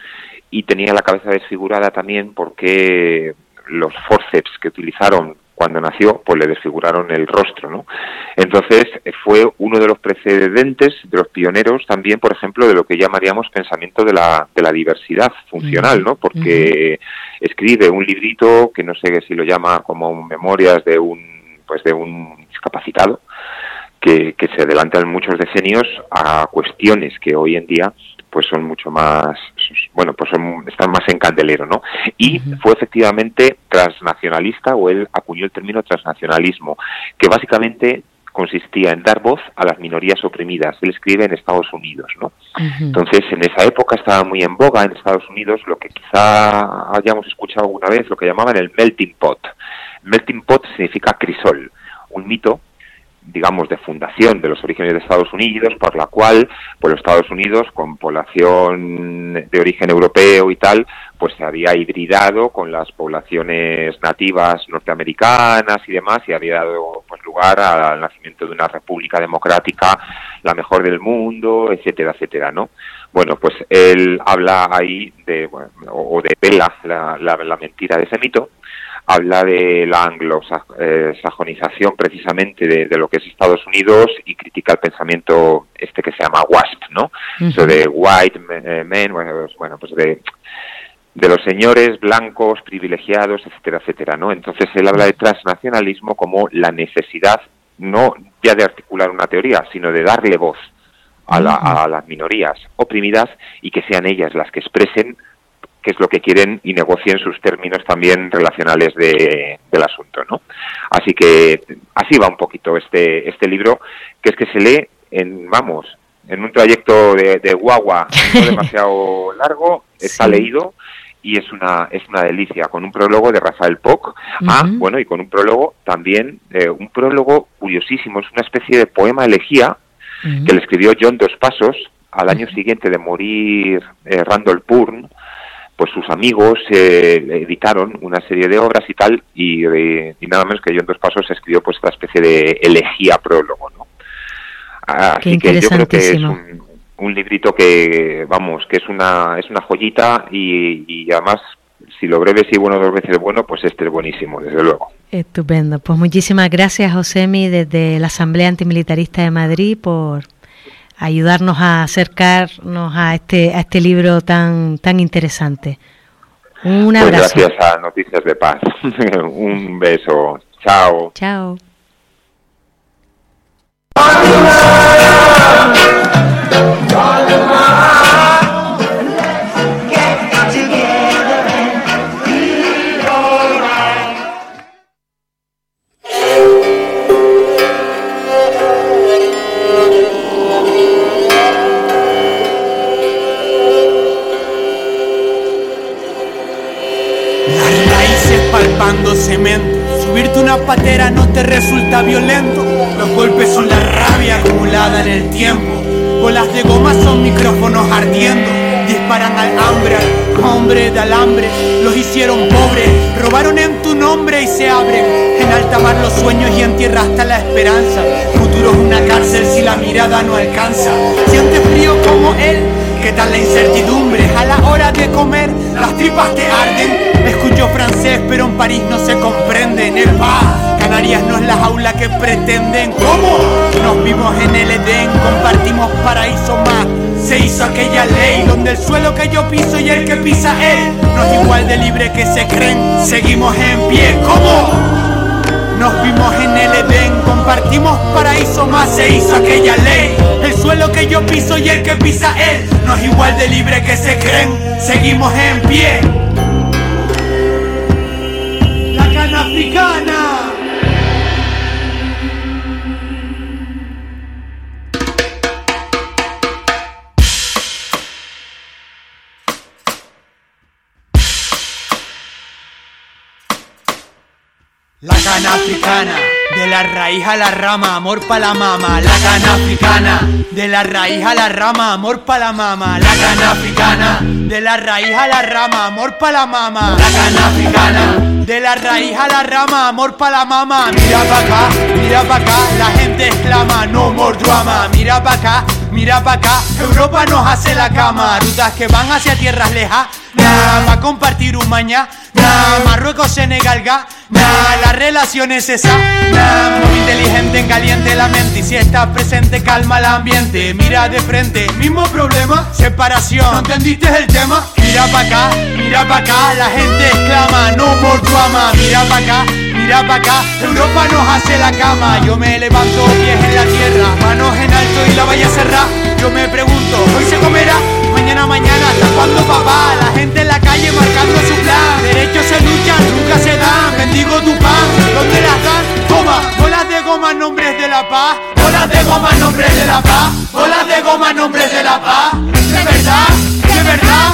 y tenía la cabeza desfigurada también porque los forceps que utilizaron cuando nació, pues le desfiguraron el rostro, ¿no? Entonces fue uno de los precedentes, de los pioneros también, por ejemplo, de lo que llamaríamos pensamiento de la, de la diversidad funcional, ¿no? Porque escribe un librito que no sé si lo llama como memorias de un, pues de un discapacitado, que, que se adelantan muchos decenios a cuestiones que hoy en día pues son mucho más, bueno, pues son, están más en candelero, ¿no? Y fue efectivamente transnacionalista, o él acuñó el término transnacionalismo, que básicamente consistía en dar voz a las minorías oprimidas. Él escribe en Estados Unidos, ¿no? Entonces, en esa época estaba muy en boga en Estados Unidos lo que quizá hayamos escuchado alguna vez, lo que llamaban el melting pot. Melting pot significa crisol, un mito digamos, de fundación de los orígenes de Estados Unidos, por la cual, pues los Estados Unidos, con población de origen europeo y tal, pues se había hibridado con las poblaciones nativas norteamericanas y demás, y había dado pues lugar al nacimiento de una república democrática, la mejor del mundo, etcétera, etcétera, ¿no? Bueno, pues él habla ahí de, o de pela la, la mentira de ese mito, habla de la anglosajonización precisamente de, lo que es Estados Unidos y critica el pensamiento este que se llama WASP, ¿no? Eso de white eh, men, bueno, pues de de los señores blancos privilegiados, etcétera, etcétera, ¿no? Entonces él habla de transnacionalismo como la necesidad no ya de articular una teoría, sino de darle voz a, a las minorías oprimidas y que sean ellas las que expresen qué es lo que quieren y negocien sus términos también relacionales de, del asunto, ¿no? Así que así va un poquito este, este libro, que es que se lee en, vamos, en un trayecto de, guagua no demasiado largo, está leído y es una es una delicia con un prólogo de Rafael Poc ah bueno y con un prólogo también eh, un prólogo curiosísimo es una especie de poema elegía que le escribió John Dos Pasos al año siguiente de morir eh, Randall Purn pues sus amigos eh, editaron una serie de obras y tal, y, eh, nada menos que yo en dos pasos escribió pues esta especie de elegía prólogo, ¿no? Así que yo creo que es un, librito que, vamos, que es una, es una joyita y, además si lo breve y bueno dos veces bueno, pues este es buenísimo, desde luego. Estupendo. Pues muchísimas gracias, Josemi, desde la Asamblea Antimilitarista de Madrid, por, ayudarnos a acercarnos a este, a este libro tan, tan interesante. Un pues abrazo. gracias a Noticias de Paz. Un beso. Chao. Chao. Subirte una patera no te resulta violento. Los golpes son la rabia acumulada en el tiempo. Bolas de goma son micrófonos ardiendo. Disparan al hambre, hombre de alambre. Los hicieron pobres, robaron en tu nombre y se abren. En alta mar los sueños y en tierra hasta la esperanza. Futuro es una cárcel si la mirada no alcanza. Siente frío como él. ¿Qué tal la incertidumbre? A la hora de comer, las tripas te arden Escucho francés, pero en París no se comprende. En el pa, Canarias no es la jaula que pretenden. ¿Cómo? Nos vimos en el Edén, compartimos paraíso más. Se hizo aquella ley donde el suelo que yo piso y el que pisa él no es igual de libre que se creen. Seguimos en pie. ¿Cómo? Nos vimos en el Edén, compartimos paraíso más, se hizo aquella ley. El suelo que yo piso y el que pisa él no es igual de libre que se creen. Seguimos en pie. La cana africana, de la raíz a la rama, amor pa' la mama. La cana africana, de la raíz a la rama, amor pa' la mama. La cana africana, de la raíz a la rama, amor pa' la mama. La cana africana. De la raíz a la rama, amor pa' la mama. Mira pa' acá, mira pa' acá, la gente exclama, no more drama. Mira pa' acá, mira pa' acá, Europa nos hace la cama. Rutas que van hacia tierras lejas, nada, pa' compartir un mañana. Marruecos, Senegal, ga, la relación es esa. Nah, muy inteligente, en caliente la mente. Y si estás presente, calma el ambiente. Mira de frente, mismo problema, separación. ¿No entendiste el tema? Mira pa' acá, mira pa' acá, la gente exclama, no por tu ama. Mira pa' acá, mira pa' acá, Europa nos hace la cama. Yo me levanto, pies en la tierra, manos en alto y la vaya a cerrar. Yo me pregunto, ¿hoy se comerá? Mañana, mañana, ¿hasta cuándo papá? La gente en la calle marcando su plan. Derechos se luchan, nunca se dan. Bendigo tu pan, ¿dónde las dan? Toma, bolas de goma, nombres de la paz. la paz, bolas de goma nombre de la paz. De verdad, de verdad.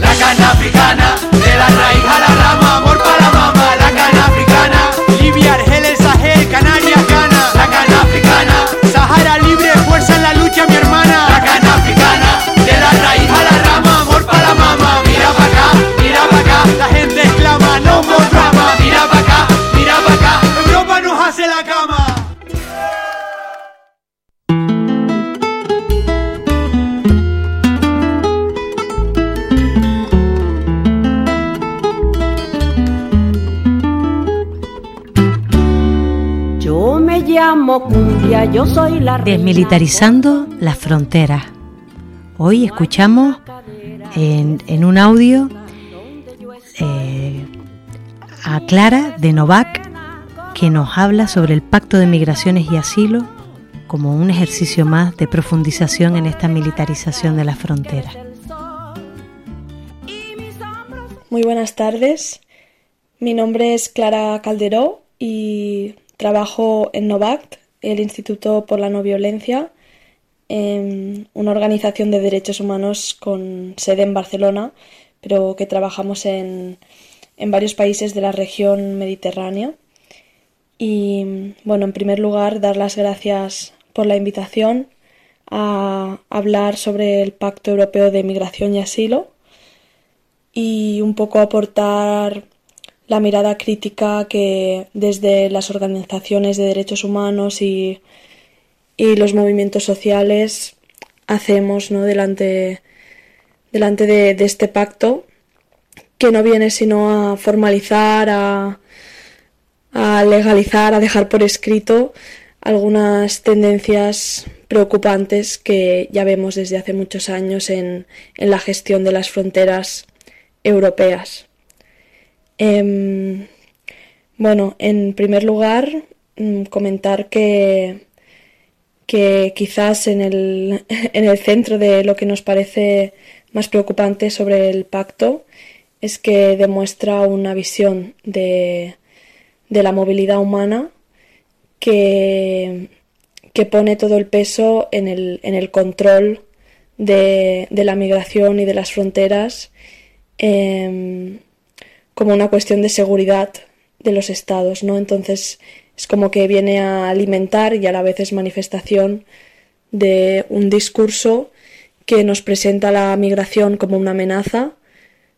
La cana africana, de la raíz a la rama, amor para la mama, la cana africana. Libia, Argel, el Sahel, Canarias, Ghana, la cana africana. Sahara libre, fuerza en la lucha, Yo me llamo Cumbia, yo soy la reina. Desmilitarizando las fronteras. Hoy escuchamos en, en un audio eh, a Clara de Novak que nos habla sobre el Pacto de Migraciones y Asilo como un ejercicio más de profundización en esta militarización de las fronteras. Muy buenas tardes. Mi nombre es Clara Calderó y trabajo en NOVACT, el Instituto por la No Violencia, en una organización de derechos humanos con sede en Barcelona, pero que trabajamos en, en varios países de la región mediterránea. Y bueno, en primer lugar, dar las gracias por la invitación a hablar sobre el Pacto Europeo de Migración y Asilo y un poco aportar la mirada crítica que desde las organizaciones de derechos humanos y, y los movimientos sociales hacemos ¿no? delante, delante de, este pacto que no viene sino a formalizar, a, a legalizar, a dejar por escrito algunas tendencias preocupantes que ya vemos desde hace muchos años en, en la gestión de las fronteras europeas. Em, bueno, en primer lugar, mm, comentar que, que quizás en el, en el centro de lo que nos parece más preocupante sobre el pacto es que demuestra una visión de, de la movilidad humana que, que pone todo el peso en el, en el control de, de, la migración y de las fronteras. Eh, como una cuestión de seguridad de los estados, ¿no? Entonces es como que viene a alimentar y a la vez es manifestación de un discurso que nos presenta la migración como una amenaza,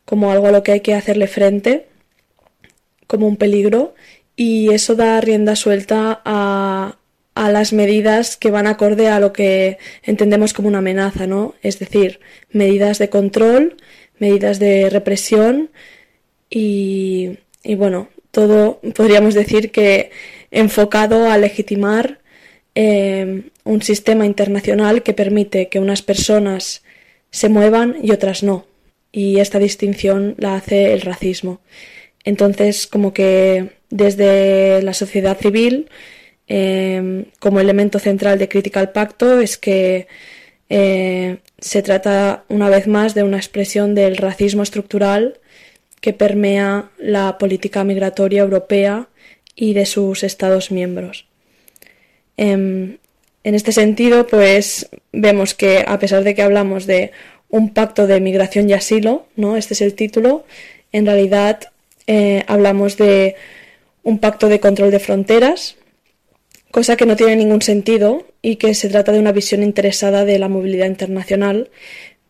como algo a lo que hay que hacerle frente, como un peligro, y eso da rienda suelta a, a las medidas que van acorde a lo que entendemos como una amenaza, ¿no? Es decir, medidas de control, medidas de represión y, bueno, todo podríamos decir que enfocado a legitimar eh, un sistema internacional que permite que unas personas se muevan y otras no. Y esta distinción la hace el racismo. Entonces, como que desde la sociedad civil, eh, como elemento central de crítica al pacto, es que eh, se trata una vez más de una expresión del racismo estructural que permea la política migratoria europea y de sus Estados miembros. En, en este sentido, pues vemos que a pesar de que hablamos de un pacto de migración y asilo, ¿no? Este es el título, en realidad eh, hablamos de un pacto de control de fronteras, cosa que no tiene ningún sentido y que se trata de una visión interesada de la movilidad internacional,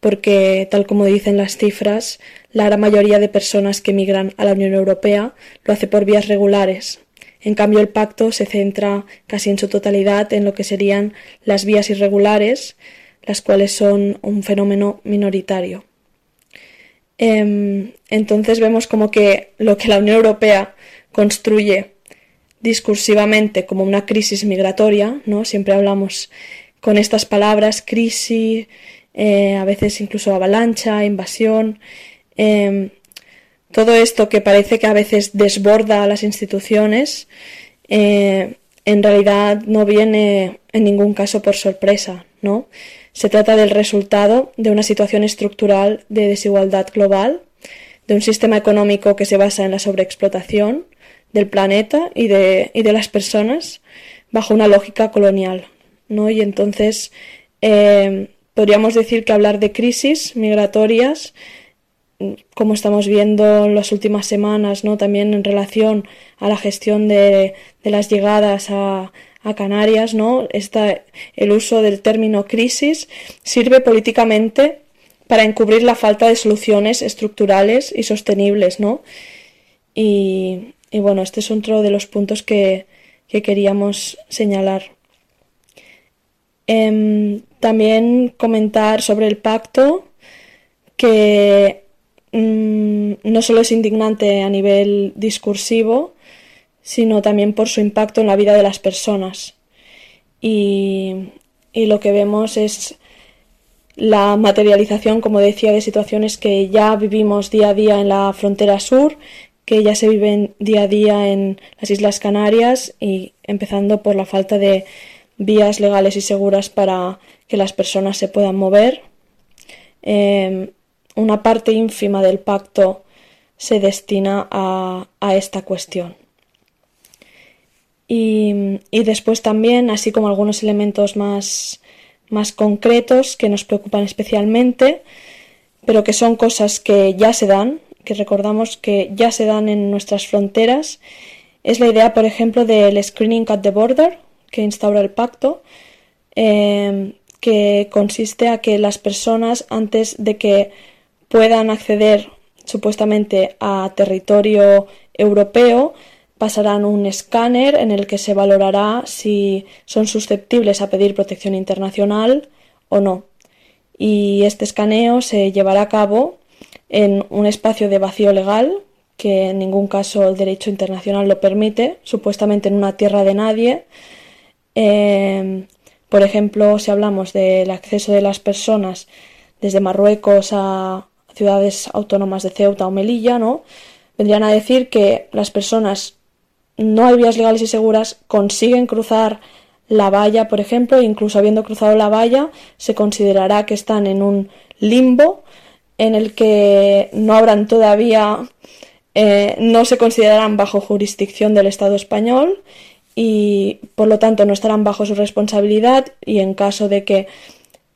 porque, tal como dicen las cifras, la gran mayoría de personas que migran a la Unión Europea lo hace por vías regulares. En cambio, el pacto se centra casi en su totalidad en lo que serían las vías irregulares, las cuales son un fenómeno minoritario. Entonces vemos como que lo que la Unión Europea construye discursivamente como una crisis migratoria, ¿no? Siempre hablamos con estas palabras, crisis, eh, a veces incluso avalancha, invasión, eh, todo esto que parece que a veces desborda a las instituciones, eh, en realidad no viene en ningún caso por sorpresa, ¿no? Se trata del resultado de una situación estructural de desigualdad global, de un sistema económico que se basa en la sobreexplotación del planeta y de, y de las personas, bajo una lógica colonial, ¿no? Y entonces eh, podríamos decir que hablar de crisis migratorias, como estamos viendo en las últimas semanas, ¿no? También en relación a la gestión de, las llegadas a, Canarias, ¿no? el uso del término crisis sirve políticamente para encubrir la falta de soluciones estructurales y sostenibles, ¿no? Y, bueno, este es otro de los puntos que, queríamos señalar. Em, también comentar sobre el pacto que mm, no solo es indignante a nivel discursivo, sino también por su impacto en la vida de las personas. Y, y lo que vemos es la materialización, como decía, de situaciones que ya vivimos día a día en la frontera sur, que ya se viven día a día en las Islas Canarias y empezando por la falta de vías legales y seguras para que las personas se puedan mover. Em, una parte ínfima del pacto se destina a, esta cuestión. Y, y, después también, así como algunos elementos más más concretos que nos preocupan especialmente, pero que son cosas que ya se dan, que recordamos que ya se dan en nuestras fronteras. Es la idea, por ejemplo, del Screening at the Border, que instaura el pacto, eh, que consiste a que las personas, antes de que puedan acceder supuestamente a territorio europeo, pasarán un escáner en el que se valorará si son susceptibles a pedir protección internacional o no. Y este escaneo se llevará a cabo en un espacio de vacío legal, que en ningún caso el derecho internacional lo permite, supuestamente en una tierra de nadie. Eh, por ejemplo, si hablamos del acceso de las personas desde Marruecos a ciudades autónomas de Ceuta o Melilla, ¿no? Vendrían a decir que las personas no hay vías legales y seguras, consiguen cruzar la valla, por ejemplo, e incluso habiendo cruzado la valla, se considerará que están en un limbo en el que no habrán todavía, eh, no se considerarán bajo jurisdicción del Estado español y por lo tanto no estarán bajo su responsabilidad y en caso de que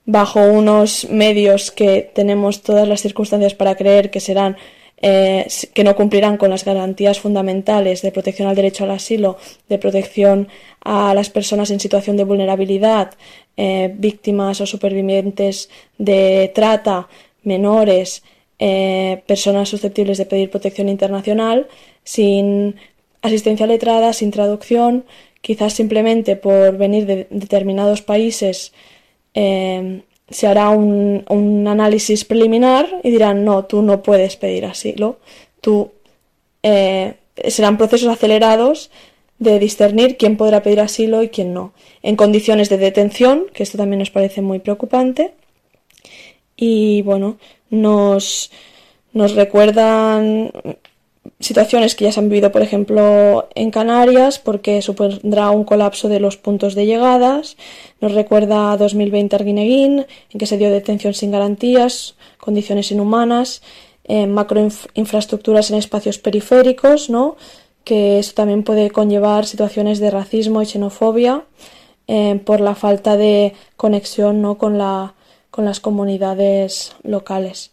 bajo unos medios que tenemos todas las circunstancias para creer que serán eh, que no cumplirán con las garantías fundamentales de protección al derecho al asilo, de protección a las personas en situación de vulnerabilidad, eh, víctimas o supervivientes de trata, menores, eh, personas susceptibles de pedir protección internacional, sin asistencia letrada, sin traducción, quizás simplemente por venir de determinados países se hará un, análisis preliminar y dirán, no, tú no puedes pedir asilo. Tú, eh, serán procesos acelerados de discernir quién podrá pedir asilo y quién no. En condiciones de detención, que esto también nos parece muy preocupante. Y bueno, nos, nos recuerdan situaciones que ya se han vivido, por ejemplo, en Canarias, porque supondrá un colapso de los puntos de llegadas. Nos recuerda a 2020 Arguineguín, en que se dio detención sin garantías, condiciones inhumanas, eh, macroinfraestructuras en espacios periféricos, ¿no? que eso también puede conllevar situaciones de racismo y xenofobia eh, por la falta de conexión ¿no? con, la, con las comunidades locales.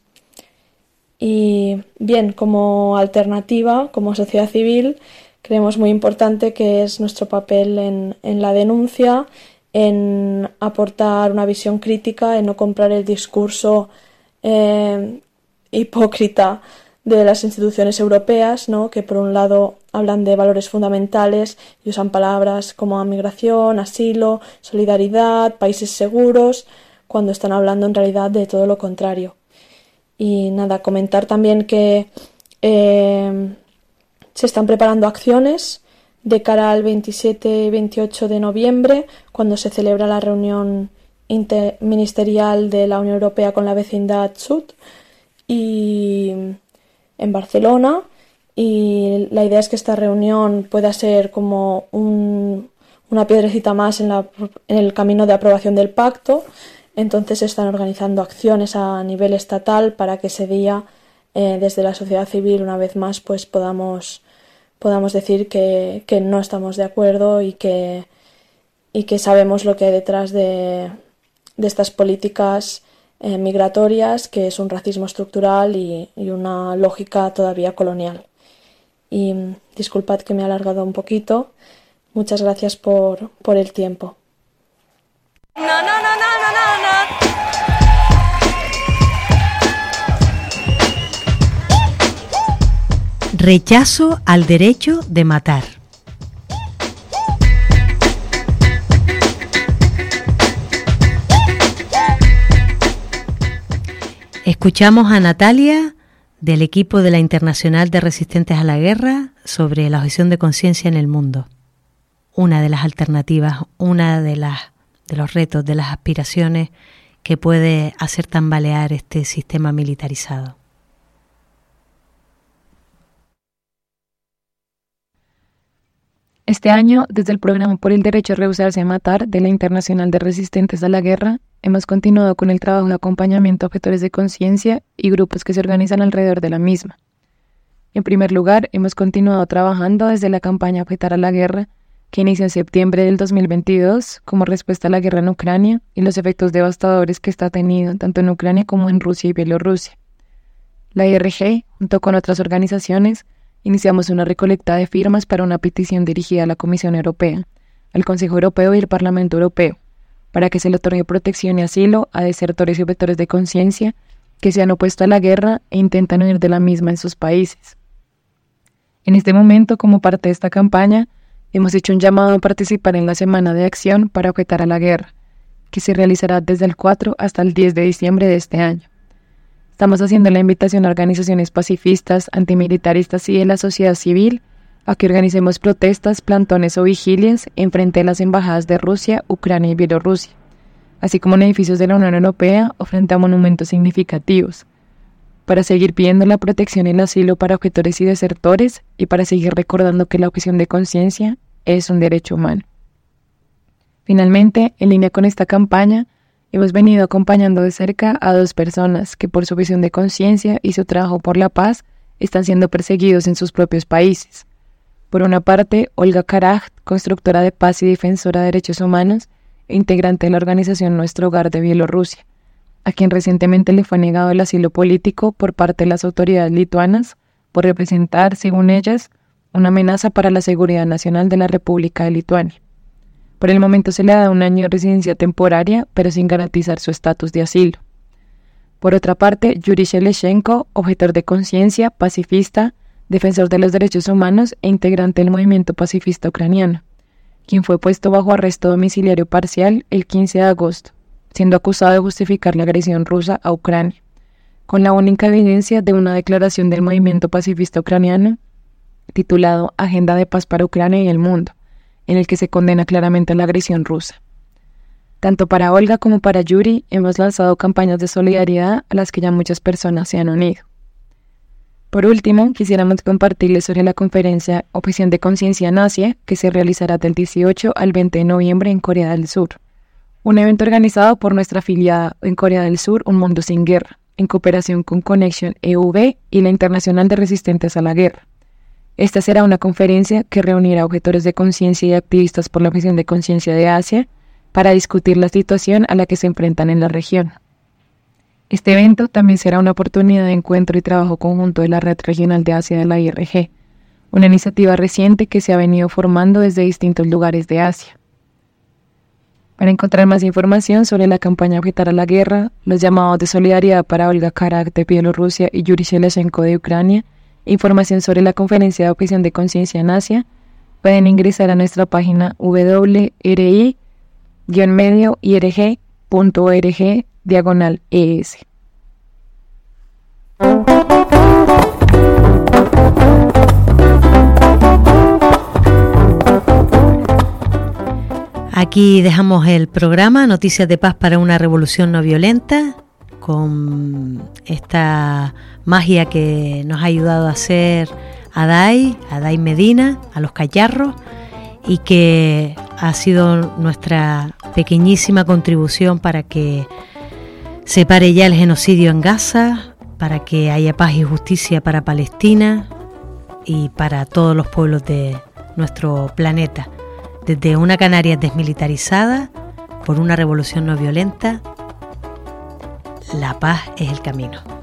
Y bien, como alternativa, como sociedad civil, creemos muy importante que es nuestro papel en, en la denuncia, en aportar una visión crítica, en no comprar el discurso eh, hipócrita de las instituciones europeas, ¿no? que por un lado hablan de valores fundamentales y usan palabras como migración, asilo, solidaridad, países seguros, cuando están hablando en realidad de todo lo contrario. Y nada, comentar también que eh, se están preparando acciones de cara al 27 y 28 de noviembre, cuando se celebra la reunión interministerial de la Unión Europea con la vecindad sud y en Barcelona. Y la idea es que esta reunión pueda ser como una piedrecita más en el camino de aprobación del pacto entonces están organizando acciones a nivel estatal para que ese día eh, desde la sociedad civil una vez más pues podamos, podamos decir que, no estamos de acuerdo y que, y que sabemos lo que hay detrás de, estas políticas eh, migratorias, que es un racismo estructural y, una lógica todavía colonial. Y mm, disculpad que me he alargado un poquito. Muchas gracias por, por el tiempo. No, no, no, Rechazo al derecho de matar. Escuchamos a Natalia del equipo de la Internacional de Resistentes a la Guerra sobre la objeción de conciencia en el mundo. Una de las alternativas, una de las de los retos, de las aspiraciones que puede hacer tambalear este sistema militarizado. Este año, desde el Programa por el Derecho a Rehusarse a Matar de la Internacional de Resistentes a la Guerra, hemos continuado con el trabajo de acompañamiento a objetores de conciencia y grupos que se organizan alrededor de la misma. En primer lugar, hemos continuado trabajando desde la campaña Objetar a la Guerra, que inició en septiembre del 2022 como respuesta a la guerra en Ucrania y los efectos devastadores que está teniendo tanto en Ucrania como en Rusia y Bielorrusia. La IRG, junto con otras organizaciones, iniciamos una recolecta de firmas para una petición dirigida a la Comisión Europea, al Consejo Europeo y al Parlamento Europeo, para que se le otorgue protección y asilo a desertores y objetores de conciencia que se han opuesto a la guerra e intentan huir de la misma en sus países. En este momento, como parte de esta campaña, hemos hecho un llamado a participar en la Semana de Acción para objetar a la guerra, que se realizará desde el 4 hasta el 10 de diciembre de este año. Estamos haciendo la invitación a organizaciones pacifistas, antimilitaristas y de la sociedad civil a que organicemos protestas, plantones o vigilias en frente a las embajadas de Rusia, Ucrania y Bielorrusia, así como en edificios de la Unión Europea o frente a monumentos significativos, para seguir pidiendo la protección y el asilo para objetores y desertores y para seguir recordando que la objeción de conciencia es un derecho humano. Finalmente, en línea con esta campaña, Hemos venido acompañando de cerca a dos personas que por su visión de conciencia y su trabajo por la paz están siendo perseguidos en sus propios países. Por una parte, Olga Karaj, constructora de paz y defensora de derechos humanos e integrante de la organización Nuestro Hogar de Bielorrusia, a quien recientemente le fue negado el asilo político por parte de las autoridades lituanas por representar, según ellas, una amenaza para la seguridad nacional de la República de Lituania. Por el momento se le da un año de residencia temporaria, pero sin garantizar su estatus de asilo. Por otra parte, Yuri Sheleshenko, objetor de conciencia, pacifista, defensor de los derechos humanos e integrante del movimiento pacifista ucraniano, quien fue puesto bajo arresto domiciliario parcial el 15 de agosto, siendo acusado de justificar la agresión rusa a Ucrania, con la única evidencia de una declaración del movimiento pacifista ucraniano titulado Agenda de Paz para Ucrania y el Mundo, en el que se condena claramente la agresión rusa. Tanto para Olga como para Yuri hemos lanzado campañas de solidaridad a las que ya muchas personas se han unido. Por último, quisiéramos compartirles sobre la conferencia Objeción de Conciencia en Asia, que se realizará del 18 al 20 de noviembre en Corea del Sur. Un evento organizado por nuestra afiliada en Corea del Sur, Un Mundo Sin Guerra, en cooperación con Connection EV y la Internacional de Resistentes a la Guerra. Esta será una conferencia que reunirá objetores de conciencia y activistas por la objeción de conciencia de Asia para discutir la situación a la que se enfrentan en la región. Este evento también será una oportunidad de encuentro y trabajo conjunto de la Red Regional de Asia de la IRG, una iniciativa reciente que se ha venido formando desde distintos lugares de Asia. Para encontrar más información sobre la campaña Objetar a la Guerra, los llamados de solidaridad para Olga Karak de Bielorrusia y Yuri Sheleshenko de Ucrania, información sobre la conferencia de objeción de conciencia en Asia, pueden ingresar a nuestra página wri-medio-irg.org diagonal ES. Aquí dejamos el programa Noticias de Paz para una Revolución No Violenta con esta magia que nos ha ayudado a hacer Adai, Adai Medina, a los Callarros, y que ha sido nuestra pequeñísima contribución para que se pare ya el genocidio en Gaza, para que haya paz y justicia para Palestina y para todos los pueblos de nuestro planeta Desde una Canarias desmilitarizada, por una revolución no violenta, la paz es el camino.